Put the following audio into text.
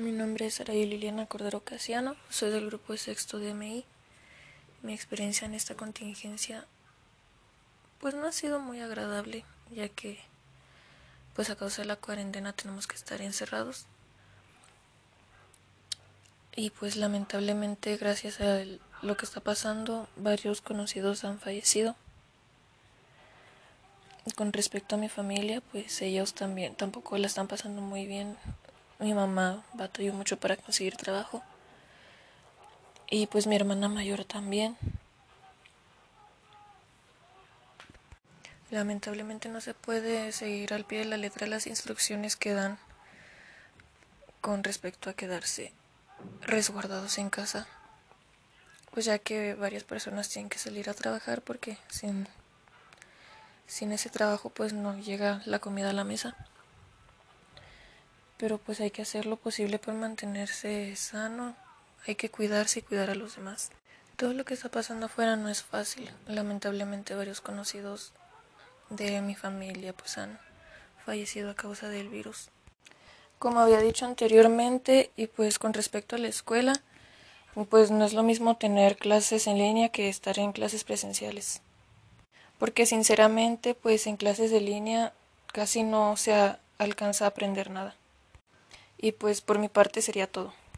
Mi nombre es Araí Liliana Cordero Casiano, soy del grupo sexto DMI. Mi experiencia en esta contingencia pues no ha sido muy agradable, ya que pues a causa de la cuarentena tenemos que estar encerrados. Y pues lamentablemente gracias a lo que está pasando, varios conocidos han fallecido. Con respecto a mi familia, pues ellos también tampoco la están pasando muy bien mi mamá batalló mucho para conseguir trabajo. Y pues mi hermana mayor también. Lamentablemente no se puede seguir al pie de la letra las instrucciones que dan con respecto a quedarse resguardados en casa. Pues ya que varias personas tienen que salir a trabajar porque sin, sin ese trabajo pues no llega la comida a la mesa pero pues hay que hacer lo posible por mantenerse sano, hay que cuidarse y cuidar a los demás. Todo lo que está pasando afuera no es fácil. Lamentablemente varios conocidos de mi familia pues han fallecido a causa del virus. Como había dicho anteriormente y pues con respecto a la escuela, pues no es lo mismo tener clases en línea que estar en clases presenciales. Porque sinceramente pues en clases de línea casi no se alcanza a aprender nada. Y pues por mi parte sería todo.